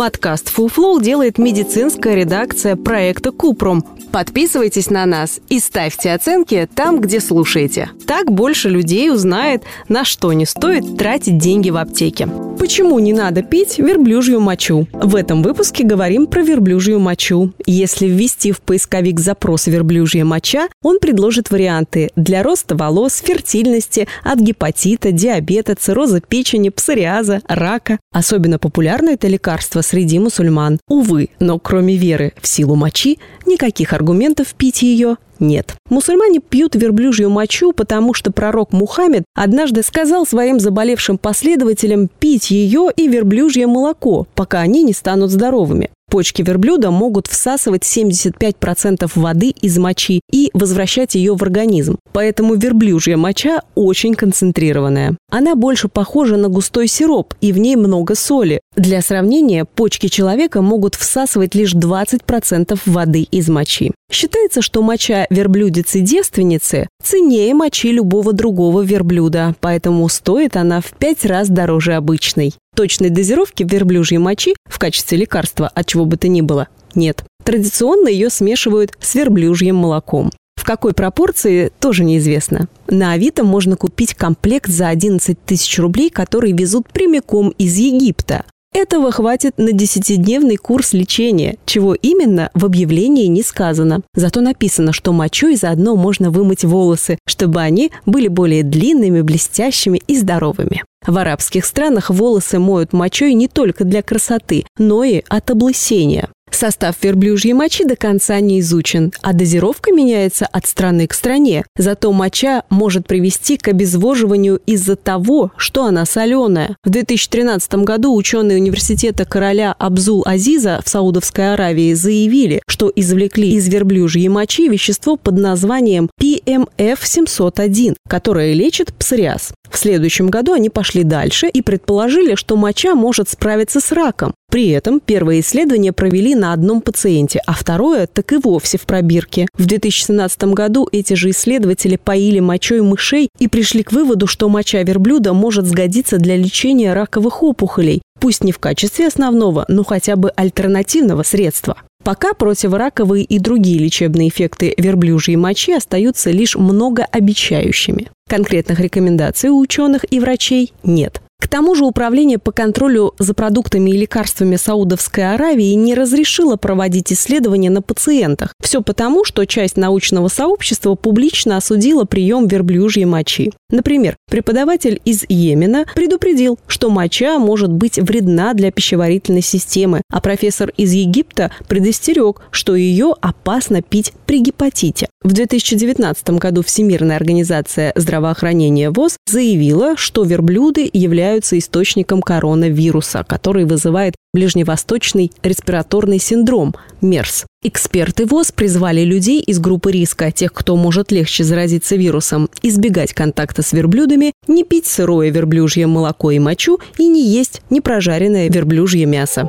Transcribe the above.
Подкаст «Фуфлоу» делает медицинская редакция проекта «Купрум». Подписывайтесь на нас и ставьте оценки там, где слушаете. Так больше людей узнает, на что не стоит тратить деньги в аптеке. Почему не надо пить верблюжью мочу? В этом выпуске говорим про верблюжью мочу. Если ввести в поисковик запрос «верблюжья моча», он предложит варианты для роста волос, фертильности, от гепатита, диабета, цирроза печени, псориаза, рака. Особенно популярно это лекарство среди мусульман. Увы, но кроме веры в силу мочи, никаких аргументов пить ее нет. Мусульмане пьют верблюжью мочу, потому что пророк Мухаммед однажды сказал своим заболевшим последователям пить ее и верблюжье молоко, пока они не станут здоровыми. Почки верблюда могут всасывать 75% воды из мочи и возвращать ее в организм. Поэтому верблюжья моча очень концентрированная. Она больше похожа на густой сироп, и в ней много соли. Для сравнения, почки человека могут всасывать лишь 20% воды из мочи. Считается, что моча верблюдицы-девственницы ценнее мочи любого другого верблюда, поэтому стоит она в пять раз дороже обычной. Точной дозировки верблюжьей мочи в качестве лекарства от чего бы то ни было нет. Традиционно ее смешивают с верблюжьим молоком. В какой пропорции, тоже неизвестно. На Авито можно купить комплект за 11 тысяч рублей, который везут прямиком из Египта. Этого хватит на десятидневный курс лечения, чего именно в объявлении не сказано. Зато написано, что мочой заодно можно вымыть волосы, чтобы они были более длинными, блестящими и здоровыми. В арабских странах волосы моют мочой не только для красоты, но и от облысения. Состав верблюжьей мочи до конца не изучен, а дозировка меняется от страны к стране. Зато моча может привести к обезвоживанию из-за того, что она соленая. В 2013 году ученые университета короля Абзул-Азиза в Саудовской Аравии заявили, что извлекли из верблюжьей мочи вещество под названием PMF-701, которое лечит псориаз. В следующем году они пошли дальше и предположили, что моча может справиться с раком. При этом первое исследование провели на одном пациенте, а второе так и вовсе в пробирке. В 2017 году эти же исследователи поили мочой мышей и пришли к выводу, что моча верблюда может сгодиться для лечения раковых опухолей, пусть не в качестве основного, но хотя бы альтернативного средства. Пока противораковые и другие лечебные эффекты верблюжьей мочи остаются лишь многообещающими. Конкретных рекомендаций у ученых и врачей нет. К тому же Управление по контролю за продуктами и лекарствами Саудовской Аравии не разрешило проводить исследования на пациентах. Все потому, что часть научного сообщества публично осудила прием верблюжьей мочи. Например, преподаватель из Йемена предупредил, что моча может быть вредна для пищеварительной системы, а профессор из Египта предостерег, что ее опасно пить при гепатите. В 2019 году Всемирная организация здравоохранения ВОЗ заявила, что верблюды являются источником коронавируса, который вызывает ближневосточный респираторный синдром – МЕРС. Эксперты ВОЗ призвали людей из группы риска, тех, кто может легче заразиться вирусом, избегать контакта с верблюдами, не пить сырое верблюжье молоко и мочу и не есть непрожаренное верблюжье мясо.